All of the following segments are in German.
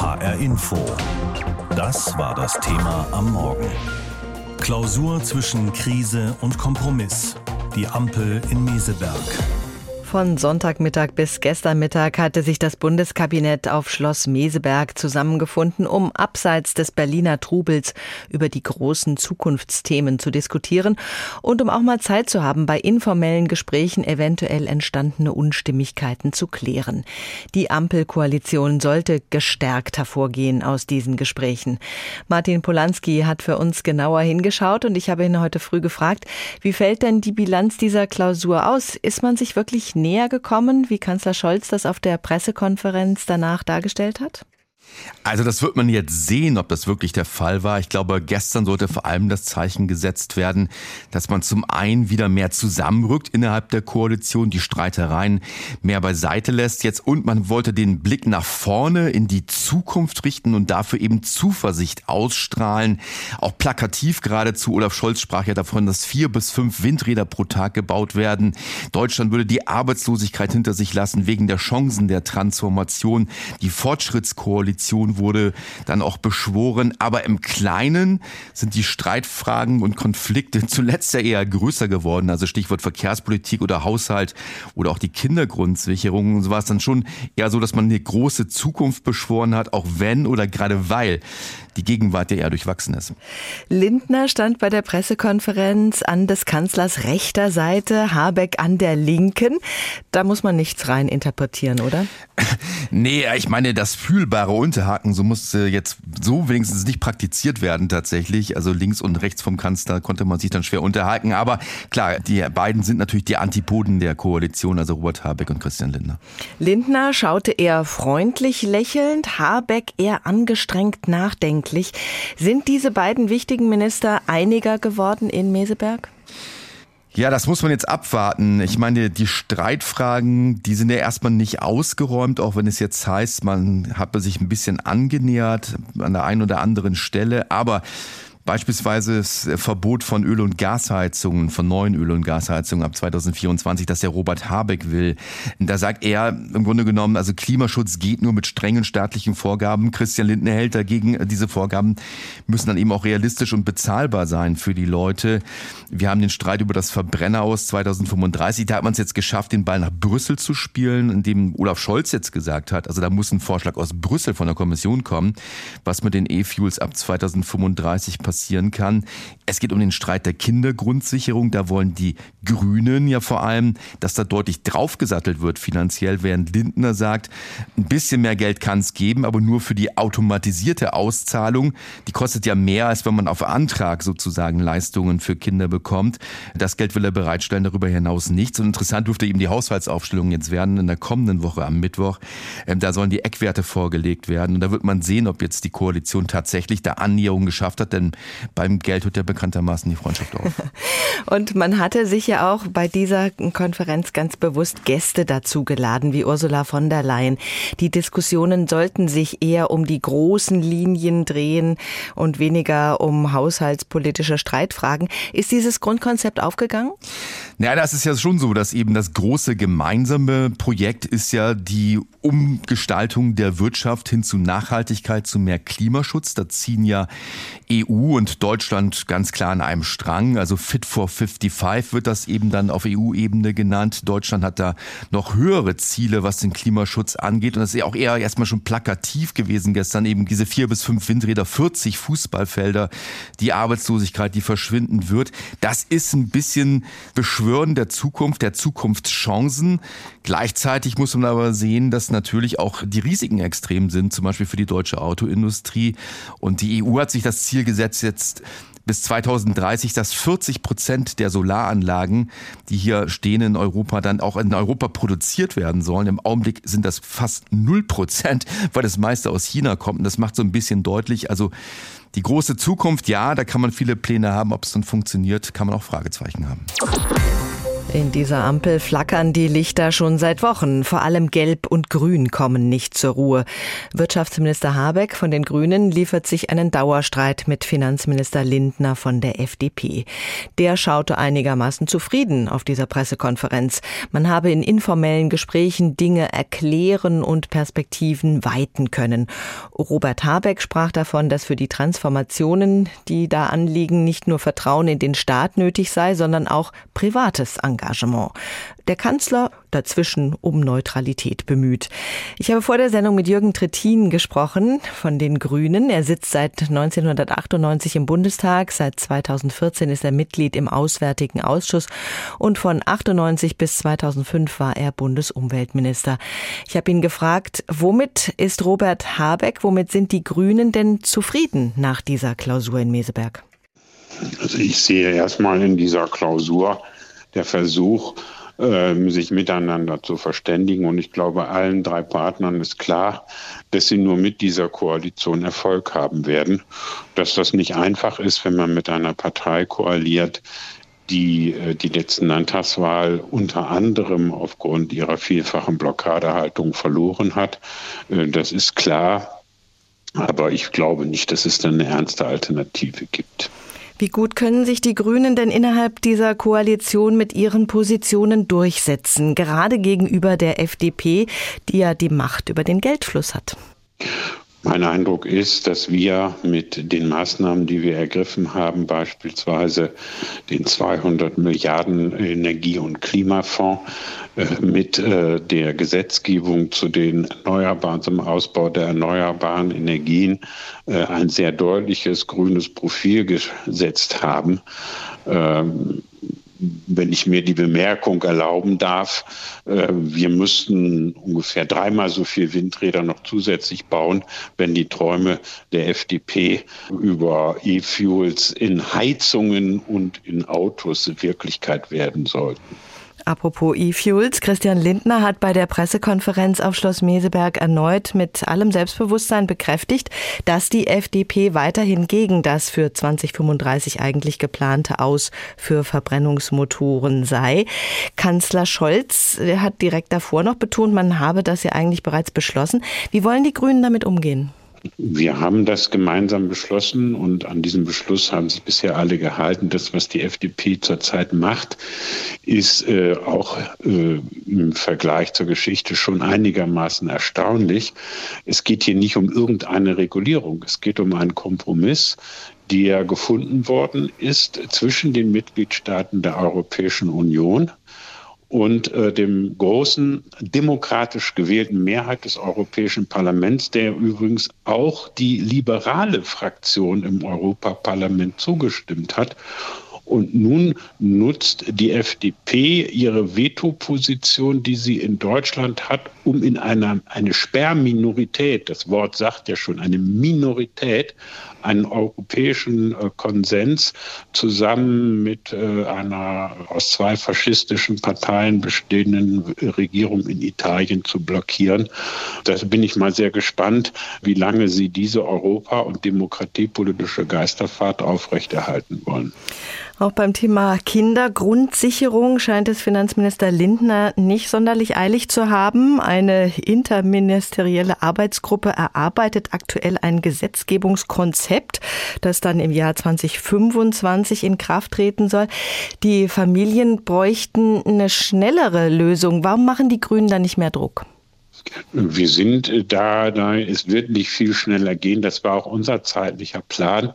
HR Info. Das war das Thema am Morgen. Klausur zwischen Krise und Kompromiss. Die Ampel in Meseberg. Von Sonntagmittag bis gestern Mittag hatte sich das Bundeskabinett auf Schloss Meseberg zusammengefunden, um abseits des Berliner Trubels über die großen Zukunftsthemen zu diskutieren und um auch mal Zeit zu haben, bei informellen Gesprächen eventuell entstandene Unstimmigkeiten zu klären. Die Ampelkoalition sollte gestärkt hervorgehen aus diesen Gesprächen. Martin Polanski hat für uns genauer hingeschaut und ich habe ihn heute früh gefragt, wie fällt denn die Bilanz dieser Klausur aus? Ist man sich wirklich näher gekommen, wie Kanzler Scholz das auf der Pressekonferenz danach dargestellt hat? Also das wird man jetzt sehen, ob das wirklich der Fall war. Ich glaube, gestern sollte vor allem das Zeichen gesetzt werden, dass man zum einen wieder mehr zusammenrückt innerhalb der Koalition, die Streitereien mehr beiseite lässt jetzt und man wollte den Blick nach vorne in die Zukunft richten und dafür eben Zuversicht ausstrahlen. Auch plakativ geradezu. Olaf Scholz sprach ja davon, dass vier bis fünf Windräder pro Tag gebaut werden. Deutschland würde die Arbeitslosigkeit hinter sich lassen wegen der Chancen der Transformation. Die Fortschrittskoalition Koalition wurde dann auch beschworen. Aber im Kleinen sind die Streitfragen und Konflikte zuletzt ja eher größer geworden. Also Stichwort Verkehrspolitik oder Haushalt oder auch die Kindergrundsicherung. So war es dann schon eher so, dass man eine große Zukunft beschworen hat, auch wenn oder gerade weil die Gegenwart ja eher durchwachsen ist. Lindner stand bei der Pressekonferenz an des Kanzlers rechter Seite, Habeck an der linken. Da muss man nichts rein interpretieren, oder? nee, ich meine, das fühlbare Unterhaken, so muss jetzt so wenigstens nicht praktiziert werden tatsächlich. Also links und rechts vom Kanzler konnte man sich dann schwer unterhaken. Aber klar, die beiden sind natürlich die Antipoden der Koalition, also Robert Habeck und Christian Lindner. Lindner schaute eher freundlich lächelnd, Habeck eher angestrengt nachdenklich. Sind diese beiden wichtigen Minister einiger geworden in Meseberg? Ja, das muss man jetzt abwarten. Ich meine, die Streitfragen, die sind ja erstmal nicht ausgeräumt, auch wenn es jetzt heißt, man hat sich ein bisschen angenähert an der einen oder anderen Stelle. Aber Beispielsweise das Verbot von Öl- und Gasheizungen, von neuen Öl- und Gasheizungen ab 2024, das der Robert Habeck will. Da sagt er im Grunde genommen, also Klimaschutz geht nur mit strengen staatlichen Vorgaben. Christian Lindner hält dagegen, diese Vorgaben müssen dann eben auch realistisch und bezahlbar sein für die Leute. Wir haben den Streit über das Verbrenner aus 2035. Da hat man es jetzt geschafft, den Ball nach Brüssel zu spielen, indem Olaf Scholz jetzt gesagt hat, also da muss ein Vorschlag aus Brüssel von der Kommission kommen, was mit den E-Fuels ab 2035 passiert passieren kann. Es geht um den Streit der Kindergrundsicherung. Da wollen die Grünen ja vor allem, dass da deutlich draufgesattelt wird finanziell, während Lindner sagt, ein bisschen mehr Geld kann es geben, aber nur für die automatisierte Auszahlung. Die kostet ja mehr, als wenn man auf Antrag sozusagen Leistungen für Kinder bekommt. Das Geld will er bereitstellen, darüber hinaus nichts. Und interessant dürfte eben die Haushaltsaufstellung jetzt werden in der kommenden Woche am Mittwoch. Ähm, da sollen die Eckwerte vorgelegt werden. Und da wird man sehen, ob jetzt die Koalition tatsächlich da Annäherung geschafft hat. Denn beim Geld hört ja bekanntermaßen die Freundschaft auf. Und man hatte sich ja auch bei dieser Konferenz ganz bewusst Gäste dazu geladen, wie Ursula von der Leyen. Die Diskussionen sollten sich eher um die großen Linien drehen und weniger um haushaltspolitische Streitfragen. Ist dieses Grundkonzept aufgegangen? Ja, das ist ja schon so, dass eben das große gemeinsame Projekt ist ja die Umgestaltung der Wirtschaft hin zu Nachhaltigkeit, zu mehr Klimaschutz. Da ziehen ja EU und Deutschland ganz klar an einem Strang. Also Fit for 55 wird das eben dann auf EU-Ebene genannt. Deutschland hat da noch höhere Ziele, was den Klimaschutz angeht. Und das ist ja auch eher erstmal schon plakativ gewesen gestern. Eben diese vier bis fünf Windräder, 40 Fußballfelder, die Arbeitslosigkeit, die verschwinden wird. Das ist ein bisschen Beschwören der Zukunft, der Zukunftschancen. Gleichzeitig muss man aber sehen, dass natürlich auch die Risiken extrem sind, zum Beispiel für die deutsche Autoindustrie. Und die EU hat sich das Ziel gesetzt, jetzt bis 2030, dass 40 Prozent der Solaranlagen, die hier stehen in Europa, dann auch in Europa produziert werden sollen. Im Augenblick sind das fast null Prozent, weil das meiste aus China kommt. Und das macht so ein bisschen deutlich, also die große Zukunft, ja, da kann man viele Pläne haben. Ob es dann funktioniert, kann man auch Fragezeichen haben. In dieser Ampel flackern die Lichter schon seit Wochen. Vor allem Gelb und Grün kommen nicht zur Ruhe. Wirtschaftsminister Habeck von den Grünen liefert sich einen Dauerstreit mit Finanzminister Lindner von der FDP. Der schaute einigermaßen zufrieden auf dieser Pressekonferenz. Man habe in informellen Gesprächen Dinge erklären und Perspektiven weiten können. Robert Habeck sprach davon, dass für die Transformationen, die da anliegen, nicht nur Vertrauen in den Staat nötig sei, sondern auch privates Engagement. Engagement. Der Kanzler dazwischen um Neutralität bemüht. Ich habe vor der Sendung mit Jürgen Trittin gesprochen von den Grünen. Er sitzt seit 1998 im Bundestag. Seit 2014 ist er Mitglied im Auswärtigen Ausschuss und von 98 bis 2005 war er Bundesumweltminister. Ich habe ihn gefragt, womit ist Robert Habeck, womit sind die Grünen denn zufrieden nach dieser Klausur in Meseberg? Also ich sehe erstmal in dieser Klausur der Versuch, ähm, sich miteinander zu verständigen. Und ich glaube, allen drei Partnern ist klar, dass sie nur mit dieser Koalition Erfolg haben werden. Dass das nicht einfach ist, wenn man mit einer Partei koaliert, die äh, die letzten Landtagswahl unter anderem aufgrund ihrer vielfachen Blockadehaltung verloren hat. Äh, das ist klar. Aber ich glaube nicht, dass es dann eine ernste Alternative gibt. Wie gut können sich die Grünen denn innerhalb dieser Koalition mit ihren Positionen durchsetzen, gerade gegenüber der FDP, die ja die Macht über den Geldfluss hat? Mein Eindruck ist, dass wir mit den Maßnahmen, die wir ergriffen haben, beispielsweise den 200 Milliarden Energie- und Klimafonds, äh, mit äh, der Gesetzgebung zu den Erneuerbaren, zum Ausbau der erneuerbaren Energien äh, ein sehr deutliches grünes Profil gesetzt haben. Wenn ich mir die Bemerkung erlauben darf, äh, wir müssten ungefähr dreimal so viel Windräder noch zusätzlich bauen, wenn die Träume der FDP über E-Fuels in Heizungen und in Autos Wirklichkeit werden sollten. Apropos E-Fuels, Christian Lindner hat bei der Pressekonferenz auf Schloss Meseberg erneut mit allem Selbstbewusstsein bekräftigt, dass die FDP weiterhin gegen das für 2035 eigentlich geplante Aus für Verbrennungsmotoren sei. Kanzler Scholz hat direkt davor noch betont, man habe das ja eigentlich bereits beschlossen. Wie wollen die Grünen damit umgehen? Wir haben das gemeinsam beschlossen und an diesem Beschluss haben sich bisher alle gehalten. Das, was die FDP zurzeit macht, ist äh, auch äh, im Vergleich zur Geschichte schon einigermaßen erstaunlich. Es geht hier nicht um irgendeine Regulierung. Es geht um einen Kompromiss, der gefunden worden ist zwischen den Mitgliedstaaten der Europäischen Union und äh, dem großen demokratisch gewählten Mehrheit des Europäischen Parlaments, der übrigens auch die liberale Fraktion im Europaparlament zugestimmt hat. Und nun nutzt die FDP ihre Veto-Position, die sie in Deutschland hat, um in einer eine Sperrminorität, das Wort sagt ja schon, eine Minorität, einen europäischen äh, Konsens zusammen mit äh, einer aus zwei faschistischen Parteien bestehenden Regierung in Italien zu blockieren. Da bin ich mal sehr gespannt, wie lange sie diese Europa- und demokratiepolitische Geisterfahrt aufrechterhalten wollen. Auch beim Thema Kindergrundsicherung scheint es Finanzminister Lindner nicht sonderlich eilig zu haben. Eine interministerielle Arbeitsgruppe erarbeitet aktuell ein Gesetzgebungskonzept, das dann im Jahr 2025 in Kraft treten soll. Die Familien bräuchten eine schnellere Lösung. Warum machen die Grünen da nicht mehr Druck? Wir sind da, da, es wird nicht viel schneller gehen. Das war auch unser zeitlicher Plan.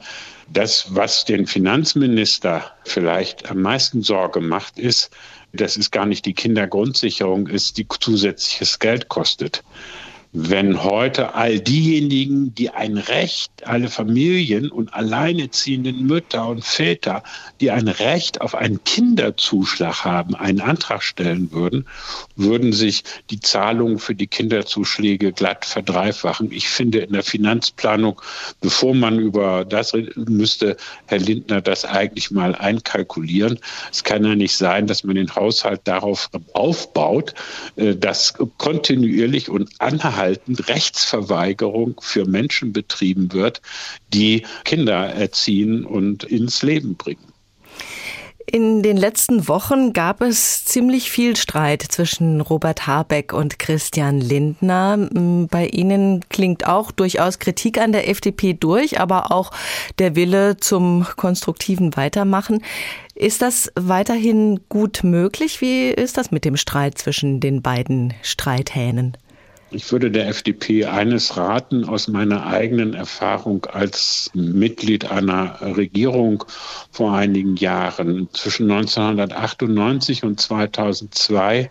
Das, was den Finanzminister vielleicht am meisten Sorge macht, ist, dass es gar nicht die Kindergrundsicherung ist, die zusätzliches Geld kostet wenn heute all diejenigen, die ein Recht, alle Familien und alleineziehenden Mütter und Väter, die ein Recht auf einen Kinderzuschlag haben, einen Antrag stellen würden, würden sich die Zahlungen für die Kinderzuschläge glatt verdreifachen. Ich finde in der Finanzplanung, bevor man über das müsste Herr Lindner das eigentlich mal einkalkulieren. Es kann ja nicht sein, dass man den Haushalt darauf aufbaut, äh, dass kontinuierlich und anhaltend anhaltend Rechtsverweigerung für Menschen betrieben wird, die Kinder erziehen und ins Leben bringen. In den letzten Wochen gab es ziemlich viel Streit zwischen Robert Habeck und Christian Lindner. Bei Ihnen klingt auch durchaus Kritik an der FDP durch, aber auch der Wille zum konstruktiven Weitermachen. Ist das weiterhin gut möglich? Wie ist das mit dem Streit zwischen den beiden Streithähnen? Ich würde der FDP eines raten aus meiner eigenen Erfahrung als Mitglied einer Regierung vor einigen Jahren. Zwischen 1998 und 2002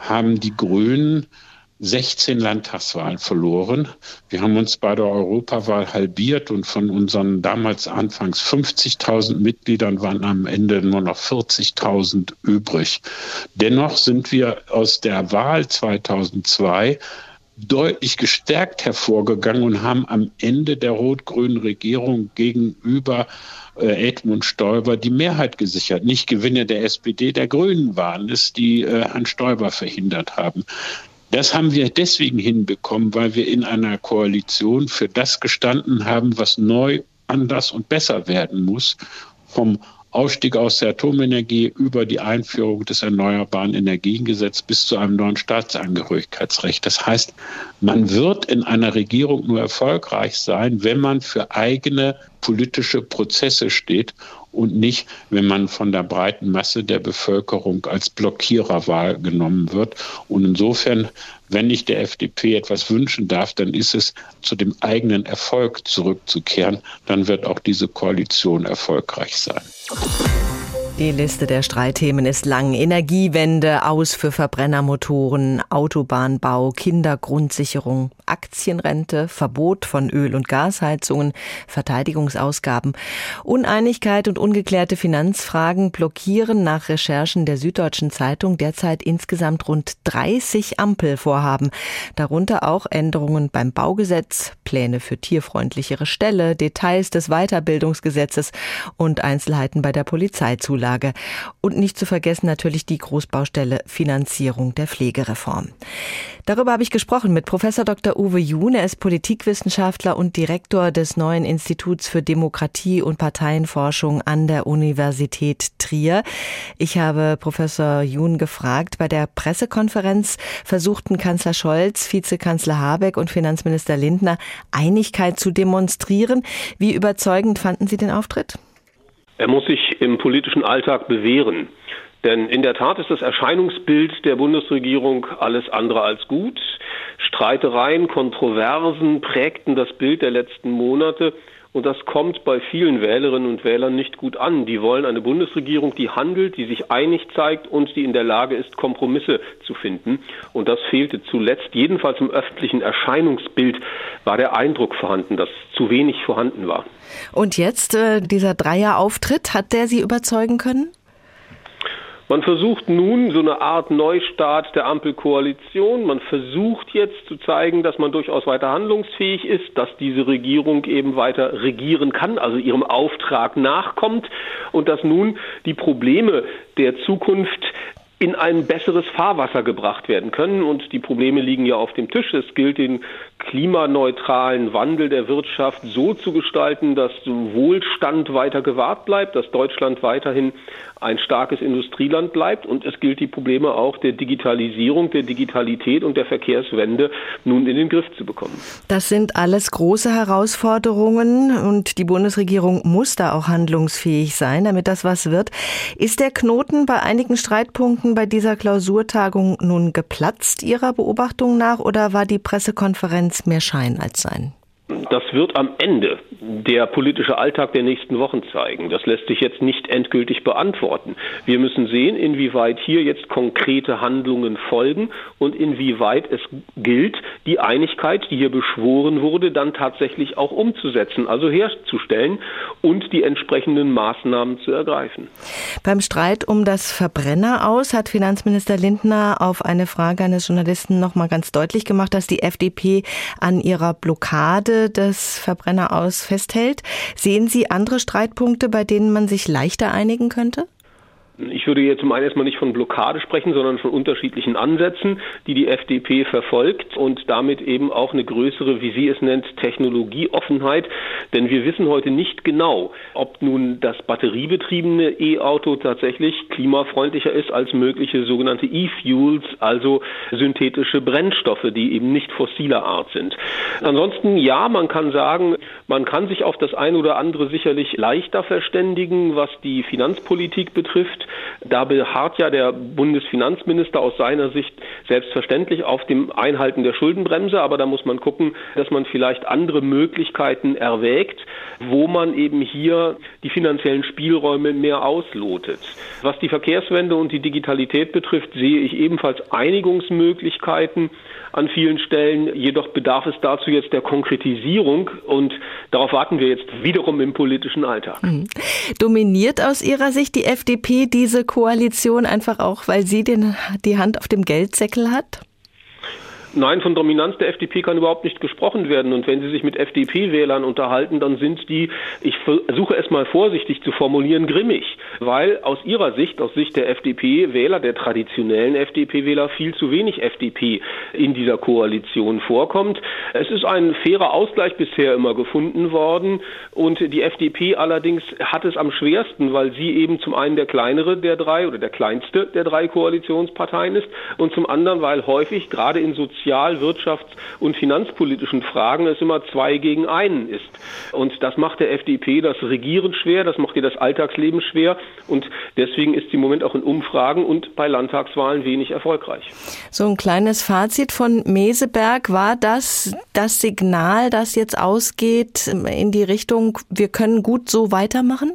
haben die Grünen 16 Landtagswahlen verloren. Wir haben uns bei der Europawahl halbiert und von unseren damals anfangs 50.000 Mitgliedern waren am Ende nur noch 40.000 übrig. Dennoch sind wir aus der Wahl 2002 deutlich gestärkt hervorgegangen und haben am Ende der rot-grünen Regierung gegenüber äh, Edmund Stoiber die Mehrheit gesichert. Nicht Gewinne der SPD, der Grünen waren es, die äh, Herrn Stoiber verhindert haben. Das haben wir deswegen hinbekommen, weil wir in einer Koalition für das gestanden haben, was neu, anders und besser werden muss. Vom Ausstieg aus der Atomenergie über die Einführung des Erneuerbaren Energiengesetzes bis zu einem neuen Staatsangehörigkeitsrecht. Das heißt, man wird in einer Regierung nur erfolgreich sein, wenn man für eigene politische Prozesse steht und nicht, wenn man von der breiten Masse der Bevölkerung als Blockierer wahrgenommen wird. Und insofern, wenn ich der FDP etwas wünschen darf, dann ist es, zu dem eigenen Erfolg zurückzukehren. Dann wird auch diese Koalition erfolgreich sein. Die Liste der Streitthemen ist lang. Energiewende, aus für Verbrennermotoren, Autobahnbau, Kindergrundsicherung, Aktienrente, Verbot von Öl- und Gasheizungen, Verteidigungsausgaben. Uneinigkeit und ungeklärte Finanzfragen blockieren nach Recherchen der Süddeutschen Zeitung derzeit insgesamt rund 30 Ampelvorhaben. Darunter auch Änderungen beim Baugesetz, Pläne für tierfreundlichere Ställe, Details des Weiterbildungsgesetzes und Einzelheiten bei der Polizeizulassung. Zulage. Und nicht zu vergessen natürlich die Großbaustelle Finanzierung der Pflegereform. Darüber habe ich gesprochen mit Professor Dr. Uwe Jun. Er ist Politikwissenschaftler und Direktor des neuen Instituts für Demokratie und Parteienforschung an der Universität Trier. Ich habe Professor Jun gefragt, bei der Pressekonferenz versuchten Kanzler Scholz, Vizekanzler Habeck und Finanzminister Lindner Einigkeit zu demonstrieren. Wie überzeugend fanden Sie den Auftritt? Er muss sich im politischen Alltag bewähren. Denn in der Tat ist das Erscheinungsbild der Bundesregierung alles andere als gut. Streitereien, Kontroversen prägten das Bild der letzten Monate. Und das kommt bei vielen Wählerinnen und Wählern nicht gut an. Die wollen eine Bundesregierung, die handelt, die sich einig zeigt und die in der Lage ist, Kompromisse zu finden. Und das fehlte zuletzt. Jedenfalls im öffentlichen Erscheinungsbild war der Eindruck vorhanden, dass zu wenig vorhanden war. Und jetzt äh, dieser Dreierauftritt, hat der Sie überzeugen können? Man versucht nun so eine Art Neustart der Ampelkoalition. Man versucht jetzt zu zeigen, dass man durchaus weiter handlungsfähig ist, dass diese Regierung eben weiter regieren kann, also ihrem Auftrag nachkommt und dass nun die Probleme der Zukunft in ein besseres Fahrwasser gebracht werden können. Und die Probleme liegen ja auf dem Tisch. Es gilt, den klimaneutralen Wandel der Wirtschaft so zu gestalten, dass Wohlstand weiter gewahrt bleibt, dass Deutschland weiterhin ein starkes Industrieland bleibt. Und es gilt, die Probleme auch der Digitalisierung, der Digitalität und der Verkehrswende nun in den Griff zu bekommen. Das sind alles große Herausforderungen und die Bundesregierung muss da auch handlungsfähig sein, damit das was wird. Ist der Knoten bei einigen Streitpunkten bei dieser Klausurtagung nun geplatzt Ihrer Beobachtung nach oder war die Pressekonferenz mehr Schein als Sein? Das wird am Ende der politische Alltag der nächsten Wochen zeigen. Das lässt sich jetzt nicht endgültig beantworten. Wir müssen sehen, inwieweit hier jetzt konkrete Handlungen folgen und inwieweit es gilt, die Einigkeit, die hier beschworen wurde, dann tatsächlich auch umzusetzen, also herzustellen und die entsprechenden Maßnahmen zu ergreifen. Beim Streit um das Verbrenner aus hat Finanzminister Lindner auf eine Frage eines Journalisten noch mal ganz deutlich gemacht, dass die FDP an ihrer Blockade Des Verbrenner aus festhält. Sehen Sie andere Streitpunkte, bei denen man sich leichter einigen könnte? Ich würde jetzt zum einen erstmal nicht von Blockade sprechen, sondern von unterschiedlichen Ansätzen, die die FDP verfolgt und damit eben auch eine größere, wie sie es nennt, Technologieoffenheit. Denn wir wissen heute nicht genau, ob nun das batteriebetriebene E-Auto tatsächlich klimafreundlicher ist als mögliche sogenannte E-Fuels, also synthetische Brennstoffe, die eben nicht fossiler Art sind. Ansonsten ja, man kann sagen, man kann sich auf das eine oder andere sicherlich leichter verständigen, was die Finanzpolitik betrifft. Da beharrt ja der Bundesfinanzminister aus seiner Sicht selbstverständlich auf dem Einhalten der Schuldenbremse, aber da muss man gucken, dass man vielleicht andere Möglichkeiten erwägt, wo man eben hier die finanziellen Spielräume mehr auslotet. Was die Verkehrswende und die Digitalität betrifft, sehe ich ebenfalls Einigungsmöglichkeiten an vielen Stellen. Jedoch bedarf es dazu jetzt der Konkretisierung und darauf warten wir jetzt wiederum im politischen Alltag. Mhm. Dominiert aus Ihrer Sicht die FDP diese Koalition einfach auch, weil sie den, die Hand auf dem Geldsäckel hat? Nein, von Dominanz der FDP kann überhaupt nicht gesprochen werden. Und wenn Sie sich mit FDP-Wählern unterhalten, dann sind die, ich versuche es mal vorsichtig zu formulieren, grimmig. Weil aus ihrer Sicht, aus Sicht der FDP-Wähler, der traditionellen FDP-Wähler, viel zu wenig FDP in dieser Koalition vorkommt. Es ist ein fairer Ausgleich bisher immer gefunden worden. Und die FDP allerdings hat es am schwersten, weil sie eben zum einen der kleinere der drei oder der kleinste der drei Koalitionsparteien ist und zum anderen, weil häufig gerade in sozialen sozial-, wirtschafts- und finanzpolitischen Fragen es immer zwei gegen einen ist. Und das macht der FDP das Regieren schwer, das macht ihr das Alltagsleben schwer und deswegen ist sie im Moment auch in Umfragen und bei Landtagswahlen wenig erfolgreich. So ein kleines Fazit von Meseberg war das das Signal, das jetzt ausgeht in die Richtung, wir können gut so weitermachen?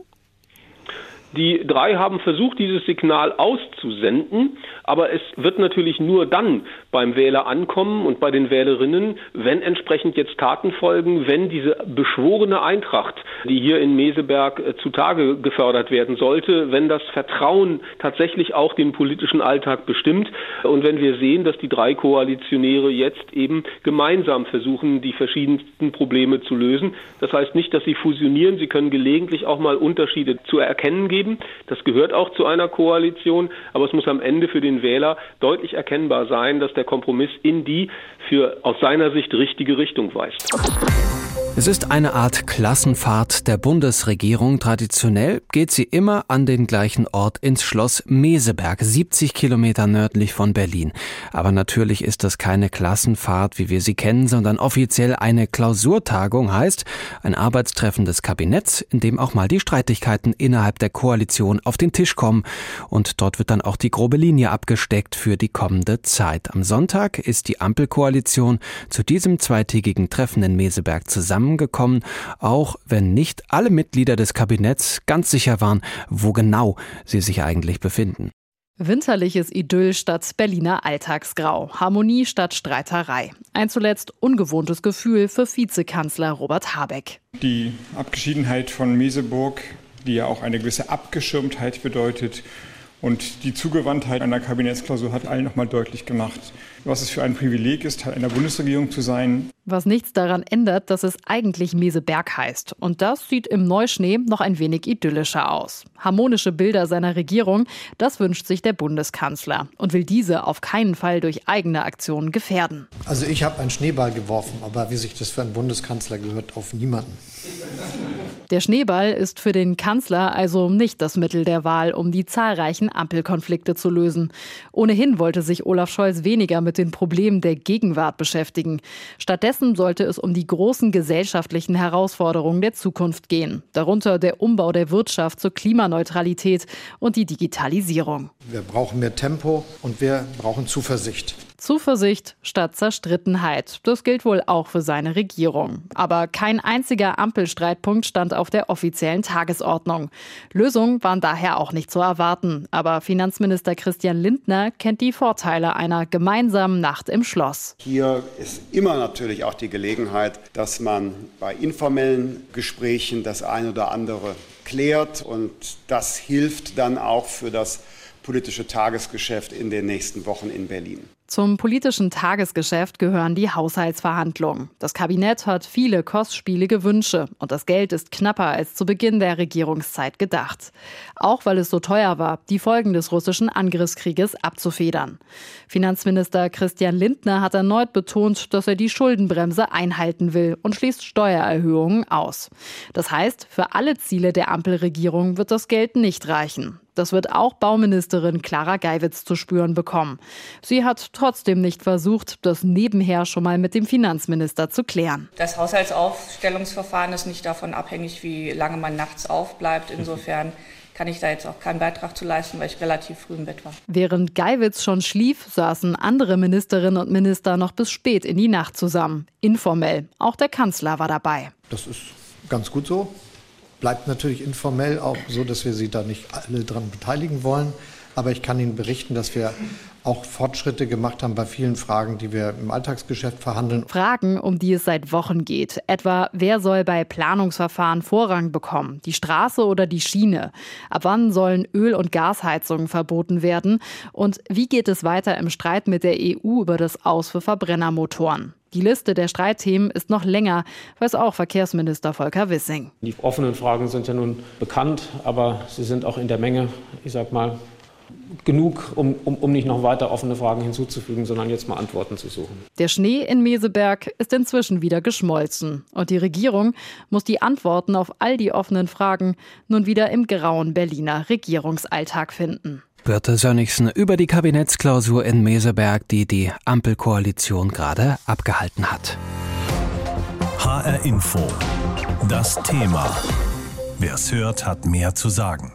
Die drei haben versucht, dieses Signal auszusenden, aber es wird natürlich nur dann beim Wähler ankommen und bei den Wählerinnen, wenn entsprechend jetzt Taten folgen, wenn diese beschworene Eintracht, die hier in Meseberg äh, zutage gefördert werden sollte, wenn das Vertrauen tatsächlich auch den politischen Alltag bestimmt und wenn wir sehen, dass die drei Koalitionäre jetzt eben gemeinsam versuchen, die verschiedensten Probleme zu lösen. Das heißt nicht, dass sie fusionieren, sie können gelegentlich auch mal Unterschiede zu erkennen geben. Das gehört auch zu einer Koalition, aber es muss am Ende für den Wähler deutlich erkennbar sein, dass der Kompromiss in die für aus seiner Sicht richtige Richtung weist. Es ist eine Art Klassenfahrt der Bundesregierung. Traditionell geht sie immer an den gleichen Ort ins Schloss Meseberg, 70 Kilometer nördlich von Berlin. Aber natürlich ist das keine Klassenfahrt, wie wir sie kennen, sondern offiziell eine Klausurtagung heißt ein Arbeitstreffen des Kabinetts, in dem auch mal die Streitigkeiten innerhalb der Koalition auf den Tisch kommen. Und dort wird dann auch die grobe Linie abgesteckt für die kommende Zeit. Am Sonntag ist die Ampelkoalition zu diesem zweitägigen Treffen in Meseberg zusammen zusammengekommen, auch wenn nicht alle Mitglieder des Kabinetts ganz sicher waren, wo genau sie sich eigentlich befinden. Winterliches Idyll statt Berliner Alltagsgrau, Harmonie statt Streiterei. Ein zuletzt ungewohntes Gefühl für Vizekanzler Robert Habeck. Die Abgeschiedenheit von Meseburg, die ja auch eine gewisse Abgeschirmtheit bedeutet, und die Zugewandtheit einer Kabinettsklausur hat allen nochmal deutlich gemacht, was es für ein Privileg ist, Teil einer Bundesregierung zu sein. Was nichts daran ändert, dass es eigentlich Meseberg heißt. Und das sieht im Neuschnee noch ein wenig idyllischer aus. Harmonische Bilder seiner Regierung, das wünscht sich der Bundeskanzler und will diese auf keinen Fall durch eigene Aktionen gefährden. Also ich habe einen Schneeball geworfen, aber wie sich das für einen Bundeskanzler gehört, auf niemanden. Der Schneeball ist für den Kanzler also nicht das Mittel der Wahl, um die zahlreichen Ampelkonflikte zu lösen. Ohnehin wollte sich Olaf Scholz weniger mit den Problemen der Gegenwart beschäftigen. Stattdessen sollte es um die großen gesellschaftlichen Herausforderungen der Zukunft gehen, darunter der Umbau der Wirtschaft zur Klimaneutralität und die Digitalisierung. Wir brauchen mehr Tempo und wir brauchen Zuversicht. Zuversicht statt Zerstrittenheit. Das gilt wohl auch für seine Regierung. Aber kein einziger Ampelstreitpunkt stand auf der offiziellen Tagesordnung. Lösungen waren daher auch nicht zu erwarten. Aber Finanzminister Christian Lindner kennt die Vorteile einer gemeinsamen Nacht im Schloss. Hier ist immer natürlich auch die Gelegenheit, dass man bei informellen Gesprächen das eine oder andere klärt. Und das hilft dann auch für das politische Tagesgeschäft in den nächsten Wochen in Berlin. Zum politischen Tagesgeschäft gehören die Haushaltsverhandlungen. Das Kabinett hat viele kostspielige Wünsche und das Geld ist knapper als zu Beginn der Regierungszeit gedacht. Auch weil es so teuer war, die Folgen des russischen Angriffskrieges abzufedern. Finanzminister Christian Lindner hat erneut betont, dass er die Schuldenbremse einhalten will und schließt Steuererhöhungen aus. Das heißt, für alle Ziele der Ampelregierung wird das Geld nicht reichen. Das wird auch Bauministerin Clara Geiwitz zu spüren bekommen. Sie hat trotzdem nicht versucht, das nebenher schon mal mit dem Finanzminister zu klären. Das Haushaltsaufstellungsverfahren ist nicht davon abhängig, wie lange man nachts aufbleibt. Insofern kann ich da jetzt auch keinen Beitrag zu leisten, weil ich relativ früh im Bett war. Während Geiwitz schon schlief, saßen andere Ministerinnen und Minister noch bis spät in die Nacht zusammen. Informell. Auch der Kanzler war dabei. Das ist ganz gut so. Bleibt natürlich informell auch so, dass wir Sie da nicht alle dran beteiligen wollen. Aber ich kann Ihnen berichten, dass wir auch Fortschritte gemacht haben bei vielen Fragen, die wir im Alltagsgeschäft verhandeln. Fragen, um die es seit Wochen geht. Etwa, wer soll bei Planungsverfahren Vorrang bekommen? Die Straße oder die Schiene? Ab wann sollen Öl- und Gasheizungen verboten werden? Und wie geht es weiter im Streit mit der EU über das Aus für Verbrennermotoren? Die Liste der Streitthemen ist noch länger, weiß auch Verkehrsminister Volker Wissing. Die offenen Fragen sind ja nun bekannt, aber sie sind auch in der Menge, ich sag mal, genug, um, um, um nicht noch weiter offene Fragen hinzuzufügen, sondern jetzt mal Antworten zu suchen. Der Schnee in Meseberg ist inzwischen wieder geschmolzen. Und die Regierung muss die Antworten auf all die offenen Fragen nun wieder im grauen Berliner Regierungsalltag finden. Birte Sönnigsen über die Kabinettsklausur in Meseberg, die die Ampelkoalition gerade abgehalten hat. HR Info. Das Thema. Wer es hört, hat mehr zu sagen.